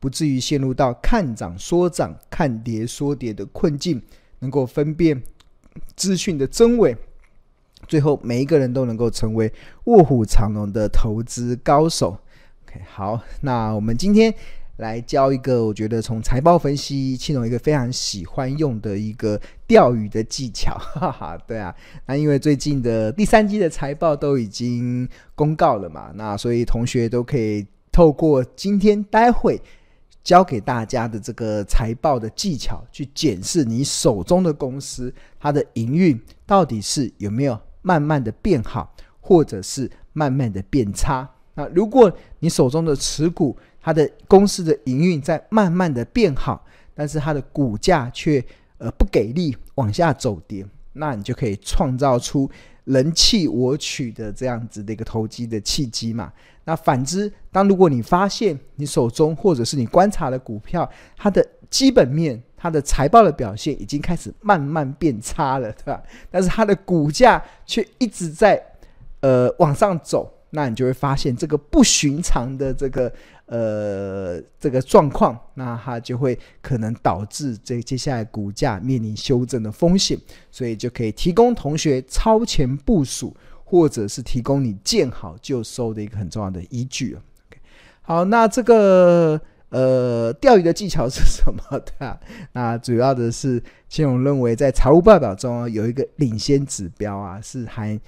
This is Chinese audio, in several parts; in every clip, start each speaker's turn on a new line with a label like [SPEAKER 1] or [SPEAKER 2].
[SPEAKER 1] 不至于陷入到看涨说涨、看跌说跌的困境，能够分辨资讯的真伪，最后每一个人都能够成为卧虎藏龙的投资高手。OK，好，那我们今天来教一个，我觉得从财报分析，庆隆一个非常喜欢用的一个钓鱼的技巧，哈哈，对啊，那因为最近的第三季的财报都已经公告了嘛，那所以同学都可以透过今天待会。教给大家的这个财报的技巧，去检视你手中的公司，它的营运到底是有没有慢慢的变好，或者是慢慢的变差。那如果你手中的持股，它的公司的营运在慢慢的变好，但是它的股价却呃不给力，往下走跌，那你就可以创造出人弃我取的这样子的一个投机的契机嘛。那反之，当如果你发现你手中或者是你观察的股票，它的基本面、它的财报的表现已经开始慢慢变差了，对吧？但是它的股价却一直在呃往上走，那你就会发现这个不寻常的这个呃这个状况，那它就会可能导致这接下来股价面临修正的风险，所以就可以提供同学超前部署。或者是提供你见好就收的一个很重要的依据。OK，好，那这个呃钓鱼的技巧是什么的？那主要的是，庆隆认为在财务报表中有一个领先指标啊，是还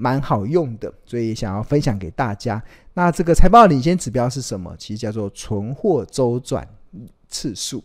[SPEAKER 1] 蛮好用的，所以想要分享给大家。那这个财报领先指标是什么？其实叫做存货周转次数。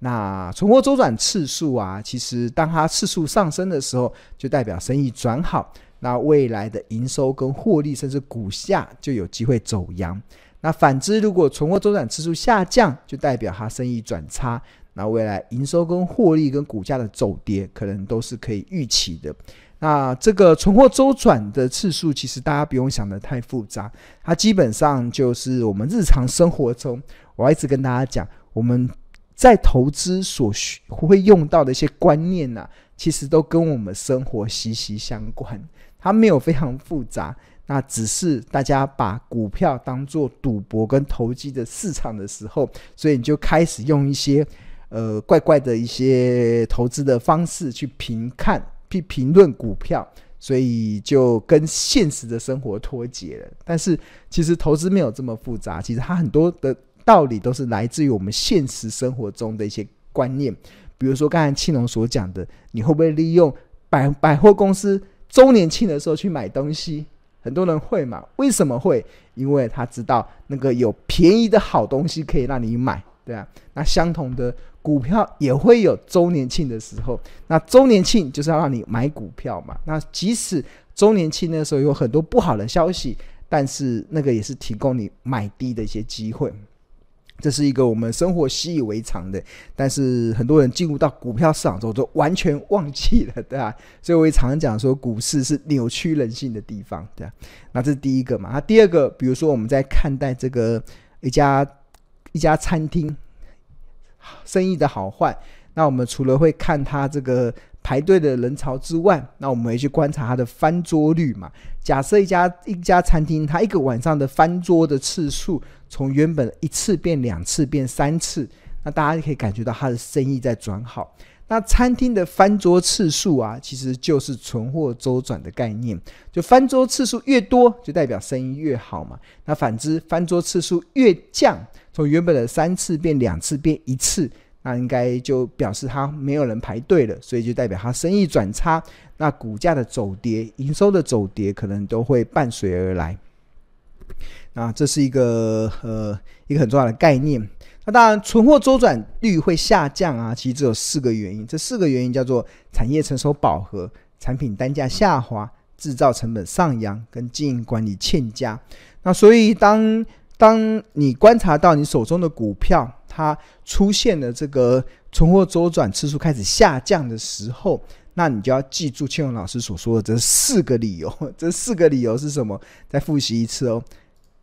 [SPEAKER 1] 那存货周转次数啊，其实当它次数上升的时候，就代表生意转好。那未来的营收跟获利，甚至股价就有机会走扬。那反之，如果存货周转次数下降，就代表它生意转差。那未来营收跟获利跟股价的走跌，可能都是可以预期的。那这个存货周转的次数，其实大家不用想得太复杂，它基本上就是我们日常生活中，我一直跟大家讲，我们在投资所需会用到的一些观念呢，其实都跟我们生活息息相关。它没有非常复杂，那只是大家把股票当做赌博跟投机的市场的时候，所以你就开始用一些呃怪怪的一些投资的方式去评看、去评论股票，所以就跟现实的生活脱节了。但是其实投资没有这么复杂，其实它很多的道理都是来自于我们现实生活中的一些观念，比如说刚才庆隆所讲的，你会不会利用百百货公司？周年庆的时候去买东西，很多人会嘛？为什么会？因为他知道那个有便宜的好东西可以让你买，对啊。那相同的股票也会有周年庆的时候，那周年庆就是要让你买股票嘛。那即使周年庆那时候有很多不好的消息，但是那个也是提供你买低的一些机会。这是一个我们生活习以为常的，但是很多人进入到股票市场之后就完全忘记了，对吧？所以我也常常讲说，股市是扭曲人性的地方，对吧？那这是第一个嘛。那第二个，比如说我们在看待这个一家一家餐厅生意的好坏，那我们除了会看它这个。排队的人潮之外，那我们会去观察它的翻桌率嘛。假设一家一家餐厅，它一个晚上的翻桌的次数，从原本一次变两次变三次，那大家可以感觉到它的生意在转好。那餐厅的翻桌次数啊，其实就是存货周转的概念。就翻桌次数越多，就代表生意越好嘛。那反之，翻桌次数越降，从原本的三次变两次变一次。那应该就表示它没有人排队了，所以就代表它生意转差，那股价的走跌、营收的走跌可能都会伴随而来。那这是一个呃一个很重要的概念。那当然，存货周转率会下降啊，其实只有四个原因。这四个原因叫做产业成熟饱和、产品单价下滑、制造成本上扬跟经营管理欠佳。那所以当当你观察到你手中的股票，它出现了这个存货周转次数开始下降的时候，那你就要记住庆荣老师所说的这四个理由。这四个理由是什么？再复习一次哦。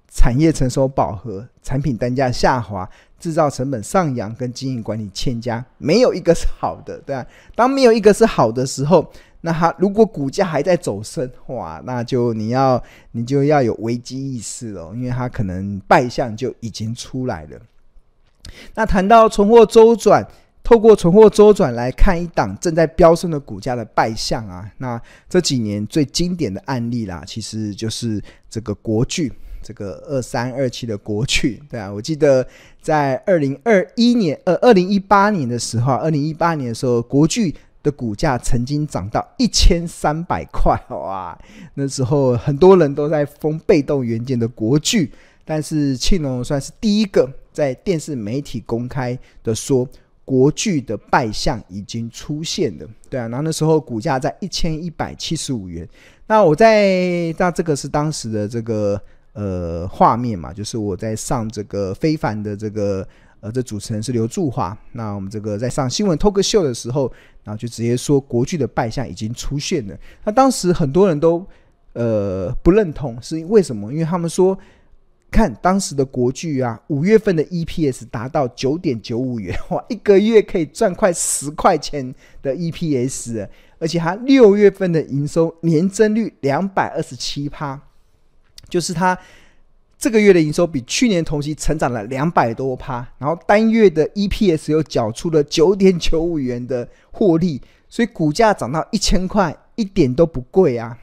[SPEAKER 1] 产业成熟饱和，产品单价下滑，制造成本上扬，跟经营管理欠佳，没有一个是好的，对吧？当没有一个是好的时候，那它如果股价还在走升，哇，那就你要你就要有危机意识了，因为它可能败象就已经出来了。那谈到存货周转，透过存货周转来看一档正在飙升的股价的败象啊，那这几年最经典的案例啦，其实就是这个国巨。这个二三二七的国巨，对啊，我记得在二零二一年，呃，二零一八年的时候，二零一八年的时候，国巨的股价曾经涨到一千三百块，哇，那时候很多人都在封被动元件的国巨，但是庆隆算是第一个在电视媒体公开的说，国巨的败象已经出现了，对啊，然后那时候股价在一千一百七十五元，那我在，那这个是当时的这个。呃，画面嘛，就是我在上这个非凡的这个呃，这主持人是刘祝华。那我们这个在上新闻 talk show 的时候，然后就直接说国剧的败象已经出现了。那当时很多人都呃不认同，是为什么？因为他们说，看当时的国剧啊，五月份的 EPS 达到九点九五元，哇，一个月可以赚快十块钱的 EPS，而且它六月份的营收年增率两百二十七趴。就是它这个月的营收比去年同期成长了两百多趴，然后单月的 EPS 又缴出了九点九五元的获利，所以股价涨到一千块一点都不贵啊。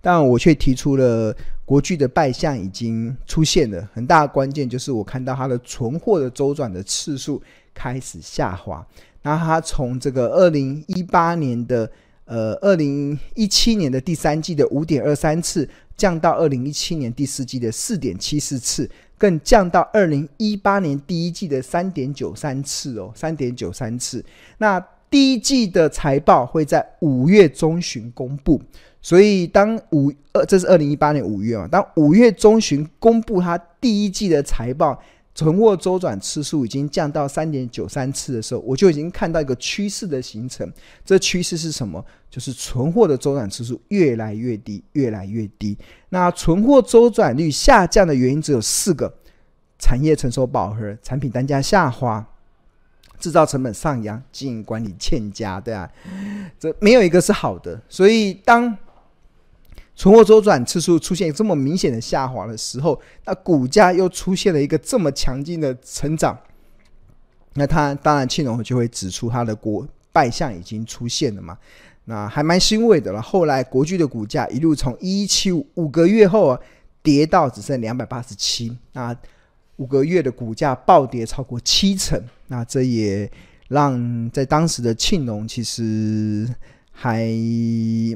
[SPEAKER 1] 但我却提出了国巨的败象已经出现了，很大的关键就是我看到它的存货的周转的次数开始下滑，那它从这个二零一八年的呃二零一七年的第三季的五点二三次。降到二零一七年第四季的四点七四次，更降到二零一八年第一季的三点九三次哦，三点九三次。那第一季的财报会在五月中旬公布，所以当五二这是二零一八年五月嘛，当五月中旬公布它第一季的财报。存货周转次数已经降到三点九三次的时候，我就已经看到一个趋势的形成。这趋势是什么？就是存货的周转次数越来越低，越来越低。那存货周转率下降的原因只有四个：产业成熟饱和、产品单价下滑、制造成本上扬、经营管理欠佳，对啊，这没有一个是好的。所以当存货周转次数出现这么明显的下滑的时候，那股价又出现了一个这么强劲的成长，那他当然庆隆就会指出他的国败象已经出现了嘛，那还蛮欣慰的了。后来国巨的股价一路从一一七五五个月后啊跌到只剩两百八十七，那五个月的股价暴跌超过七成，那这也让在当时的庆隆其实。还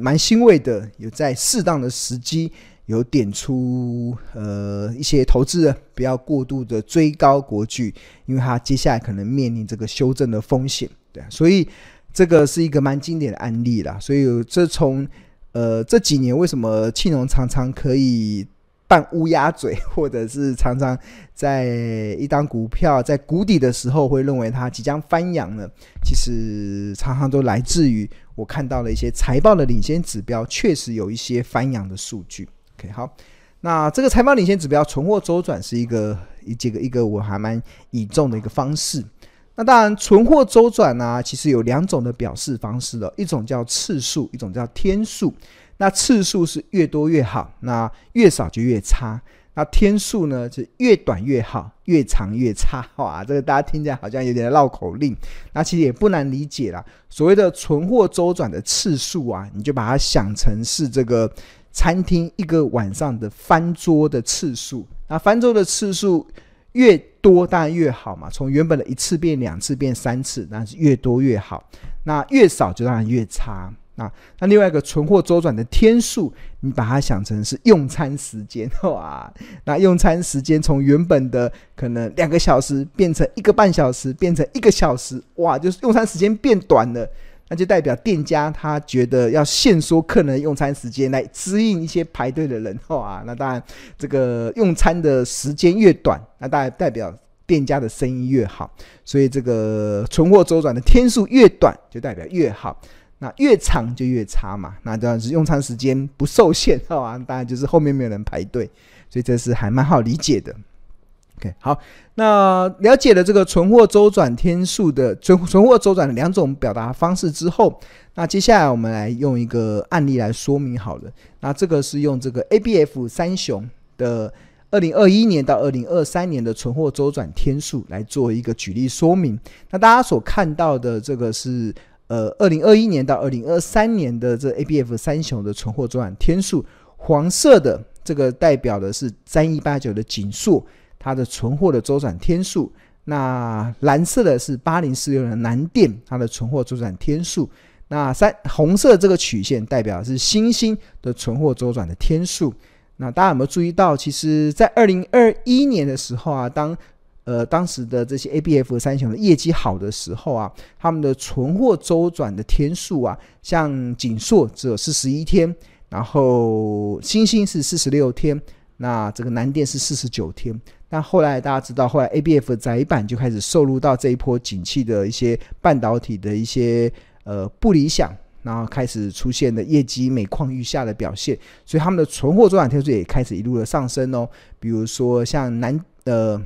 [SPEAKER 1] 蛮欣慰的，有在适当的时机有点出呃一些投资人不要过度的追高国剧，因为它接下来可能面临这个修正的风险，对，所以这个是一个蛮经典的案例啦。所以这从呃这几年为什么庆隆常常可以。扮乌鸦嘴，或者是常常在一张股票在谷底的时候，会认为它即将翻扬呢？其实常常都来自于我看到了一些财报的领先指标，确实有一些翻扬的数据。OK，好，那这个财报领先指标存货周转是一个一这个一个我还蛮倚重的一个方式。那当然，存货周转呢，其实有两种的表示方式的，一种叫次数，一种叫天数。那次数是越多越好，那越少就越差。那天数呢，是越短越好，越长越差。哇，这个大家听起来好像有点绕口令。那其实也不难理解啦。所谓的存货周转的次数啊，你就把它想成是这个餐厅一个晚上的翻桌的次数。那翻桌的次数越多，当然越好嘛。从原本的一次变两次变三次，那是越多越好。那越少就当然越差。啊，那另外一个存货周转的天数，你把它想成是用餐时间，哇，那用餐时间从原本的可能两个小时变成一个半小时，变成一个小时，哇，就是用餐时间变短了，那就代表店家他觉得要限缩客人用餐时间来支应一些排队的人，哇，那当然这个用餐的时间越短，那当然代表。店家的生意越好。所以这个存货周转的天数越短，就代表越好。那越长就越差嘛。那当然是用餐时间不受限，好吧？当然就是后面没有人排队，所以这是还蛮好理解的。OK，好，那了解了这个存货周转天数的存存货周转两种表达方式之后，那接下来我们来用一个案例来说明好了。那这个是用这个 ABF 三雄的二零二一年到二零二三年的存货周转天数来做一个举例说明。那大家所看到的这个是。呃，二零二一年到二零二三年的这 ABF 三雄的存货周转天数，黄色的这个代表的是三一八九的锦硕，它的存货的周转天数；那蓝色的是八零四六的南电，它的存货周转天数；那三红色这个曲线代表的是星星的存货周转的天数。那大家有没有注意到，其实在二零二一年的时候啊，当呃，当时的这些 ABF 三雄的业绩好的时候啊，他们的存货周转的天数啊，像景硕只有四十一天，然后星星是四十六天，那这个南电是四十九天。但后来大家知道，后来 ABF 载板就开始受入到这一波景气的一些半导体的一些呃不理想，然后开始出现的业绩每况愈下的表现，所以他们的存货周转天数也开始一路的上升哦。比如说像南呃。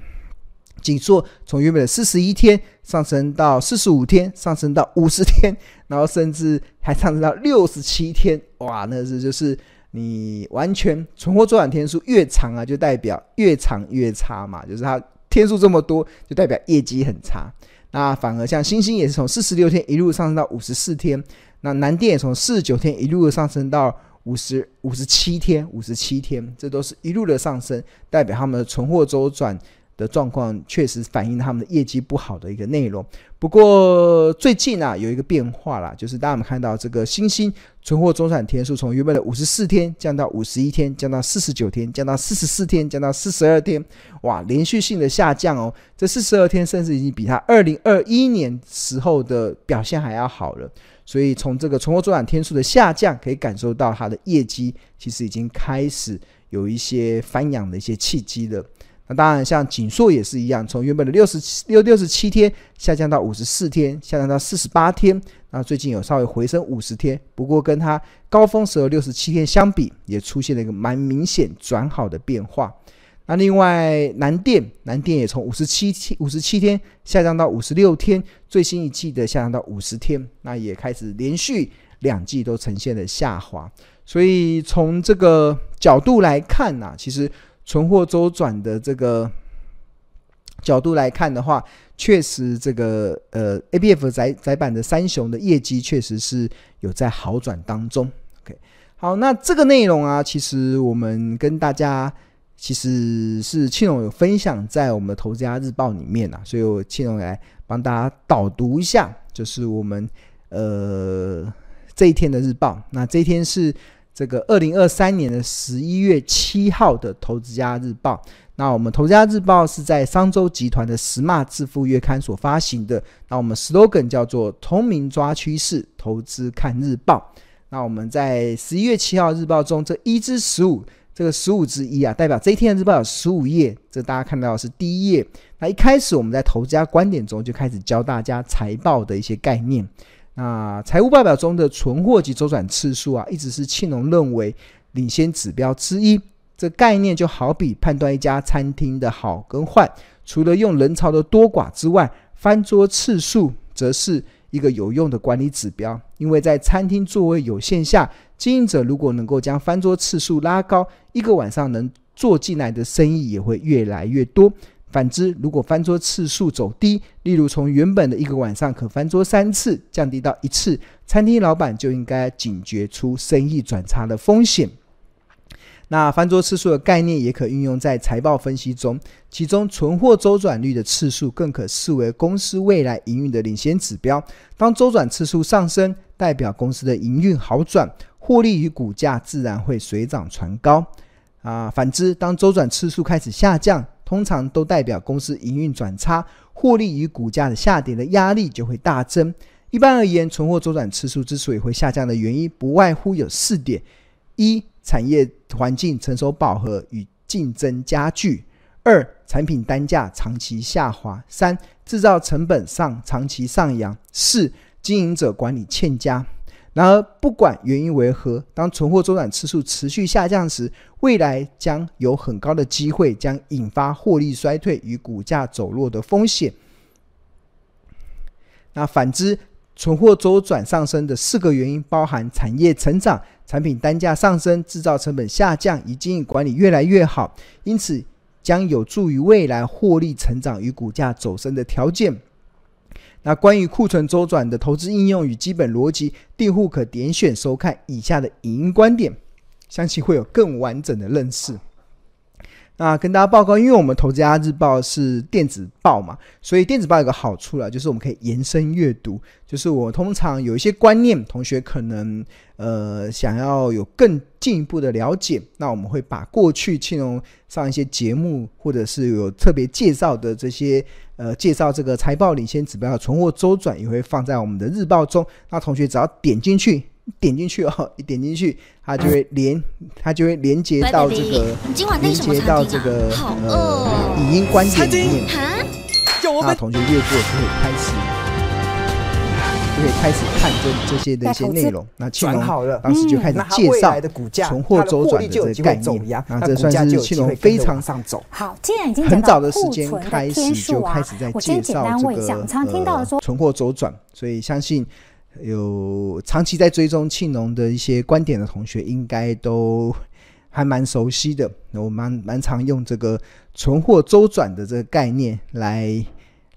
[SPEAKER 1] 紧缩从原本的四十一天上升到四十五天，上升到五十天，然后甚至还上升到六十七天，哇，那是就是你完全存货周转天数越长啊，就代表越长越差嘛，就是它天数这么多，就代表业绩很差。那反而像星星也是从四十六天一路上升到五十四天，那南电也从四十九天一路的上升到五十五十七天，五十七天，这都是一路的上升，代表他们的存货周转。的状况确实反映他们的业绩不好的一个内容。不过最近啊有一个变化啦，就是大家们看到这个新兴存货周转天数从原本的五十四天降到五十一天，降到四十九天，降到四十四天，降到四十二天，哇，连续性的下降哦。这四十二天甚至已经比他二零二一年时候的表现还要好了。所以从这个存货周转天数的下降，可以感受到它的业绩其实已经开始有一些翻扬的一些契机了。那当然，像景硕也是一样，从原本的六十七六六十七天下降到五十四天，下降到四十八天。那最近有稍微回升五十天，不过跟它高峰时候六十七天相比，也出现了一个蛮明显转好的变化。那另外南电，南电也从五十七天五十七天下降到五十六天，最新一季的下降到五十天，那也开始连续两季都呈现了下滑。所以从这个角度来看呢、其实。存货周转的这个角度来看的话，确实这个呃，ABF 载载板的三雄的业绩确实是有在好转当中。OK，好，那这个内容啊，其实我们跟大家其实是庆隆有分享在我们的投资家日报里面啊，所以我庆隆来帮大家导读一下，就是我们呃这一天的日报。那这一天是。这个二零二三年的十一月七号的《投资家日报》，那我们《投资家日报》是在商周集团的《Smart 致富月刊》所发行的。那我们 slogan 叫做“聪明抓趋势，投资看日报”。那我们在十一月七号日报中，这一至十五，这个十五之一啊，代表这一天的日报有十五页。这大家看到的是第一页。那一开始我们在投资家观点中就开始教大家财报的一些概念。那财务报表中的存货及周转次数啊，一直是庆隆认为领先指标之一。这概念就好比判断一家餐厅的好跟坏，除了用人潮的多寡之外，翻桌次数则是一个有用的管理指标。因为在餐厅座位有限下，经营者如果能够将翻桌次数拉高，一个晚上能做进来的生意也会越来越多。反之，如果翻桌次数走低，例如从原本的一个晚上可翻桌三次，降低到一次，餐厅老板就应该警觉出生意转差的风险。那翻桌次数的概念也可运用在财报分析中，其中存货周转率的次数更可视为公司未来营运的领先指标。当周转次数上升，代表公司的营运好转，获利与股价自然会水涨船高。啊，反之，当周转次数开始下降，通常都代表公司营运转差，获利与股价的下跌的压力就会大增。一般而言，存货周转次数之所以会下降的原因，不外乎有四点：一、产业环境成熟饱和与竞争加剧；二、产品单价长期下滑；三、制造成本上长期上扬；四、经营者管理欠佳。然而，不管原因为何，当存货周转次数持续下降时，未来将有很高的机会将引发获利衰退与股价走弱的风险。那反之，存货周转上升的四个原因包含产业成长、产品单价上升、制造成本下降以及经营管理越来越好，因此将有助于未来获利成长与股价走升的条件。那关于库存周转的投资应用与基本逻辑，订户可点选收看以下的影音观点，相信会有更完整的认识。那跟大家报告，因为我们投资家日报是电子报嘛，所以电子报有个好处了，就是我们可以延伸阅读。就是我通常有一些观念，同学可能呃想要有更进一步的了解，那我们会把过去庆隆上一些节目，或者是有特别介绍的这些呃介绍这个财报领先指标的存货周转，也会放在我们的日报中。那同学只要点进去。点进去哦，一点进去，它就会连，它就会连接到这个，连接到这个呃影音观点里面。那同学越过就可以开始，就可以开始看这这些的一些内容。那庆龙当时就开始介绍存货周转的这个概念。那这算是庆龙非常上走
[SPEAKER 2] 好，既然已经
[SPEAKER 1] 很早的时间开始就开始在介绍这个存货周转，所以相信。有长期在追踪庆农的一些观点的同学，应该都 还蛮熟悉的。我蛮蛮常用这个存货周转的这个概念来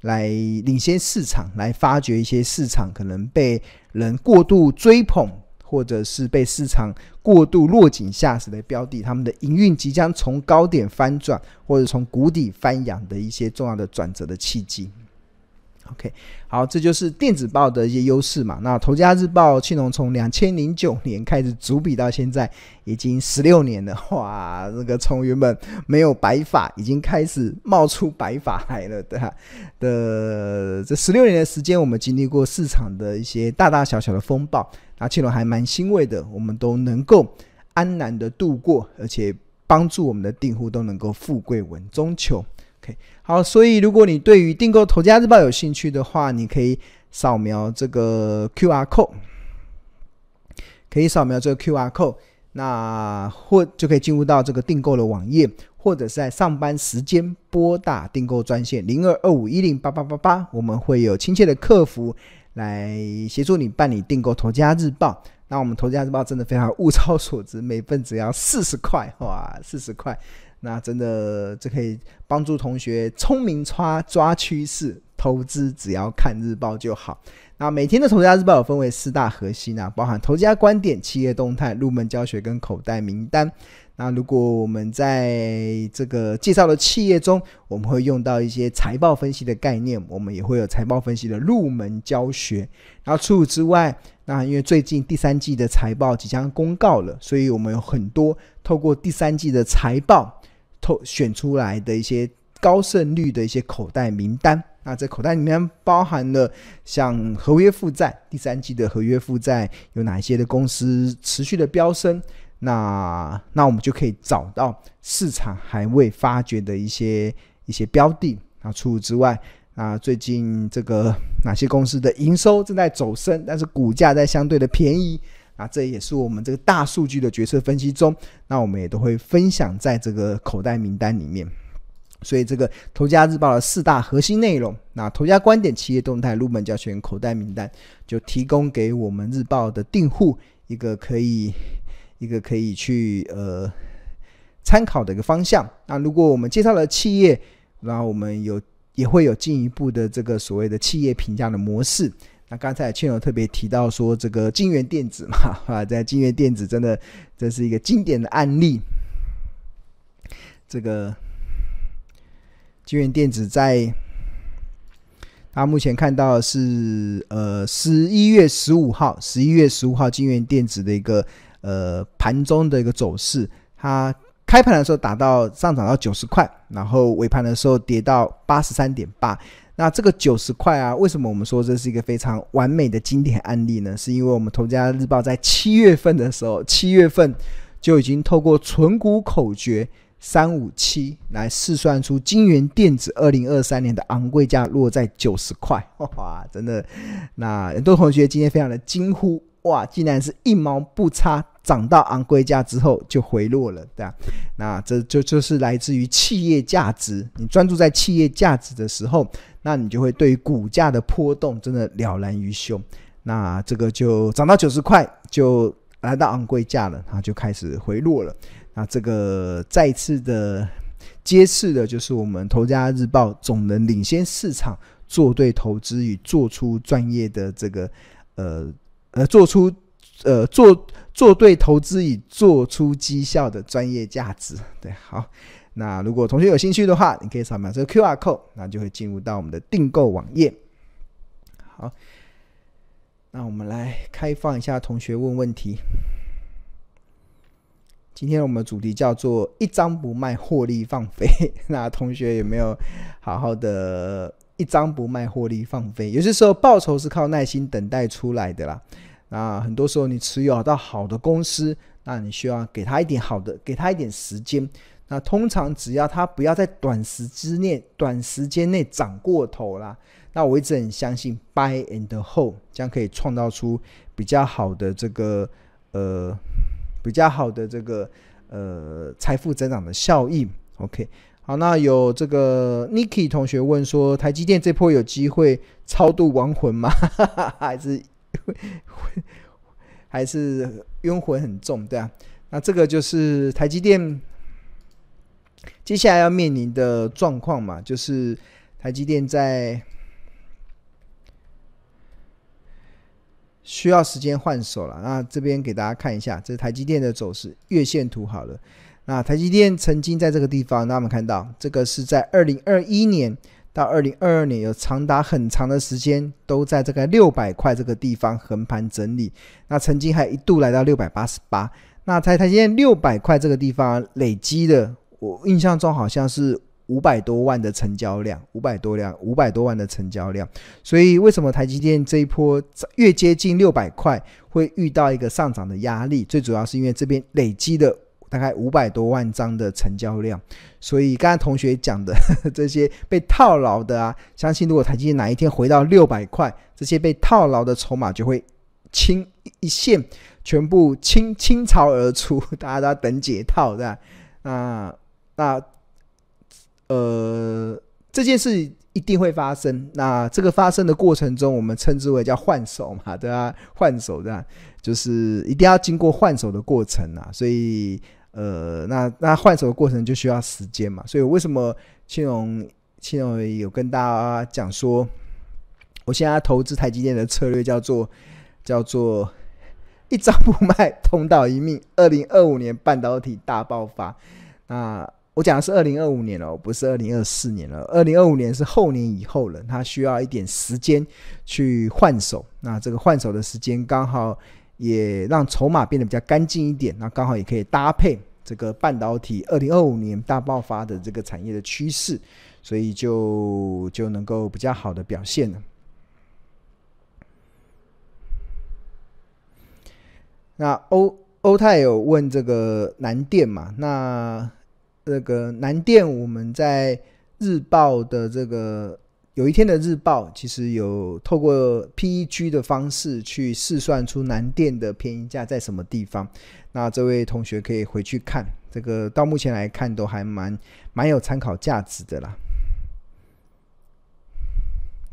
[SPEAKER 1] 来领先市场，来发掘一些市场可能被人过度追捧，或者是被市场过度落井下石的标的，他们的营运即将从高点翻转，或者从谷底翻扬的一些重要的转折的契机。OK，好，这就是电子报的一些优势嘛。那《投资家日报》庆隆从两千零九年开始主笔到现在，已经十六年了。哇，那个从原本没有白发，已经开始冒出白发来了，对吧？的这十六年的时间，我们经历过市场的一些大大小小的风暴，那庆隆还蛮欣慰的，我们都能够安然的度过，而且帮助我们的订户都能够富贵稳中求。好，所以如果你对于订购《投家日报》有兴趣的话，你可以扫描这个 QR code，可以扫描这个 QR code，那或就可以进入到这个订购的网页，或者是在上班时间拨打订购专线零二二五一零八八八八，我们会有亲切的客服来协助你办理订购《投家日报》。那我们《投家日报》真的非常物超所值，每份只要四十块，哇，四十块。那真的，这可以帮助同学聪明抓抓趋势，投资只要看日报就好。那每天的投资家日报有分为四大核心啊，包含投资家观点、企业动态、入门教学跟口袋名单。那如果我们在这个介绍的企业中，我们会用到一些财报分析的概念，我们也会有财报分析的入门教学。然后除此之外，那因为最近第三季的财报即将公告了，所以我们有很多透过第三季的财报。透选出来的一些高胜率的一些口袋名单，那这口袋里面包含了像合约负债，第三季的合约负债有哪些的公司持续的飙升？那那我们就可以找到市场还未发掘的一些一些标的。那除此之外，那最近这个哪些公司的营收正在走升，但是股价在相对的便宜？啊，这也是我们这个大数据的决策分析中，那我们也都会分享在这个口袋名单里面。所以，这个投家日报的四大核心内容，那投家观点、企业动态、入门教学、口袋名单，就提供给我们日报的订户一个可以一个可以去呃参考的一个方向。那如果我们介绍了企业，然后我们有也会有进一步的这个所谓的企业评价的模式。那刚才庆隆特别提到说，这个金源电子嘛，啊，在金源电子真的这是一个经典的案例。这个金源电子在，他目前看到的是呃十一月十五号，十一月十五号金源电子的一个呃盘中的一个走势，它开盘的时候达到上涨到九十块，然后尾盘的时候跌到八十三点八。那这个九十块啊，为什么我们说这是一个非常完美的经典案例呢？是因为我们投资家日报在七月份的时候，七月份就已经透过存股口诀，三五七来试算出金元电子二零二三年的昂贵价落在九十块，哇，真的，那很多同学今天非常的惊呼，哇，竟然是一毛不差涨到昂贵价之后就回落了，对吧？那这就就是来自于企业价值，你专注在企业价值的时候，那你就会对股价的波动真的了然于胸，那这个就涨到九十块就来到昂贵价了，它就开始回落了。那这个再次的揭示的就是我们《投家日报》总能领先市场，做对投资与做出专业的这个呃呃做出呃做做对投资与做出绩效的专业价值。对，好，那如果同学有兴趣的话，你可以扫描这个 QR code，那就会进入到我们的订购网页。好，那我们来开放一下同学问问题。今天我们主题叫做“一张不卖，获利放飞”。那同学有没有好好的“一张不卖，获利放飞”？有些时候报酬是靠耐心等待出来的啦。那很多时候你持有到好的公司，那你需要给他一点好的，给他一点时间。那通常只要他不要在短时之内、短时间内涨过头啦，那我一直很相信 “buy and hold” 将可以创造出比较好的这个呃。比较好的这个呃财富增长的效应，OK，好，那有这个 Niki 同学问说，台积电这波有机会超度亡魂吗？还是还是冤魂很重，对啊？那这个就是台积电接下来要面临的状况嘛，就是台积电在。需要时间换手了，那这边给大家看一下，这是台积电的走势月线图好了。那台积电曾经在这个地方，那我们看到这个是在二零二一年到二零二二年，有长达很长的时间都在这个六百块这个地方横盘整理。那曾经还一度来到六百八十八。那台台积电六百块这个地方累积的，我印象中好像是。五百多万的成交量，五百多量，五百多万的成交量。所以为什么台积电这一波越接近六百块会遇到一个上涨的压力？最主要是因为这边累积的大概五百多万张的成交量。所以刚才同学讲的 这些被套牢的啊，相信如果台积电哪一天回到六百块，这些被套牢的筹码就会清一线，全部倾倾巢而出，大家都要等解套，对吧？那那。呃，这件事一定会发生。那这个发生的过程中，我们称之为叫换手嘛，对啊，换手这样，就是一定要经过换手的过程啊。所以，呃，那那换手的过程就需要时间嘛。所以，为什么庆荣庆荣有跟大家讲说，我现在投资台积电的策略叫做叫做一张不卖，通道一命。二零二五年半导体大爆发，那。我讲的是二零二五年哦，不是二零二四年了。二零二五年是后年以后了，它需要一点时间去换手。那这个换手的时间刚好也让筹码变得比较干净一点，那刚好也可以搭配这个半导体二零二五年大爆发的这个产业的趋势，所以就就能够比较好的表现了。那欧欧泰有问这个南电嘛？那这个南电，我们在日报的这个有一天的日报，其实有透过 PEG 的方式去试算出南电的便宜价在什么地方。那这位同学可以回去看，这个到目前来看都还蛮蛮有参考价值的啦。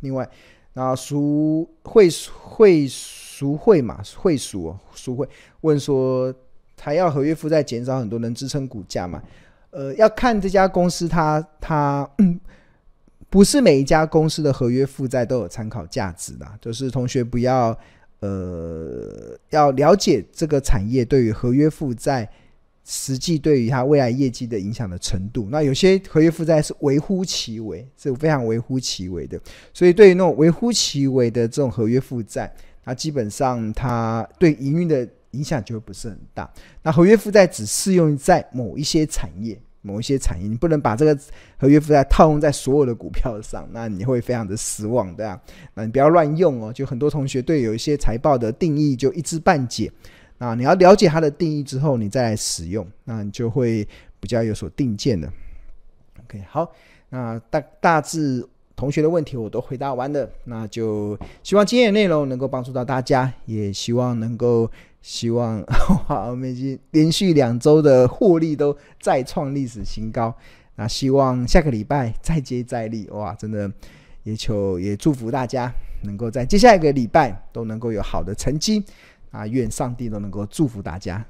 [SPEAKER 1] 另外，那赎会会赎会嘛，会赎赎会问说，台燿合约负债减少很多，能支撑股价嘛？呃，要看这家公司它，它不是每一家公司的合约负债都有参考价值的，就是同学不要呃，要了解这个产业对于合约负债实际对于它未来业绩的影响的程度。那有些合约负债是微乎其微，是非常微乎其微的。所以对于那种微乎其微的这种合约负债，那基本上它对营运的影响就会不是很大。那合约负债只适用在某一些产业。某一些产业，你不能把这个合约负债套用在所有的股票上，那你会非常的失望，对啊，那你不要乱用哦。就很多同学对有一些财报的定义就一知半解，那你要了解它的定义之后，你再来使用，那你就会比较有所定见的。OK，好，那大大致同学的问题我都回答完了，那就希望今天的内容能够帮助到大家，也希望能够希望 哇，我们已经连续两周的获利都再创历史新高，那希望下个礼拜再接再厉，哇，真的也求也祝福大家能够在接下来一个礼拜都能够有好的成绩，啊，愿上帝都能够祝福大家。